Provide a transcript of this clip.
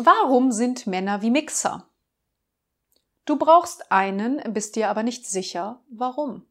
Warum sind Männer wie Mixer? Du brauchst einen, bist dir aber nicht sicher, warum.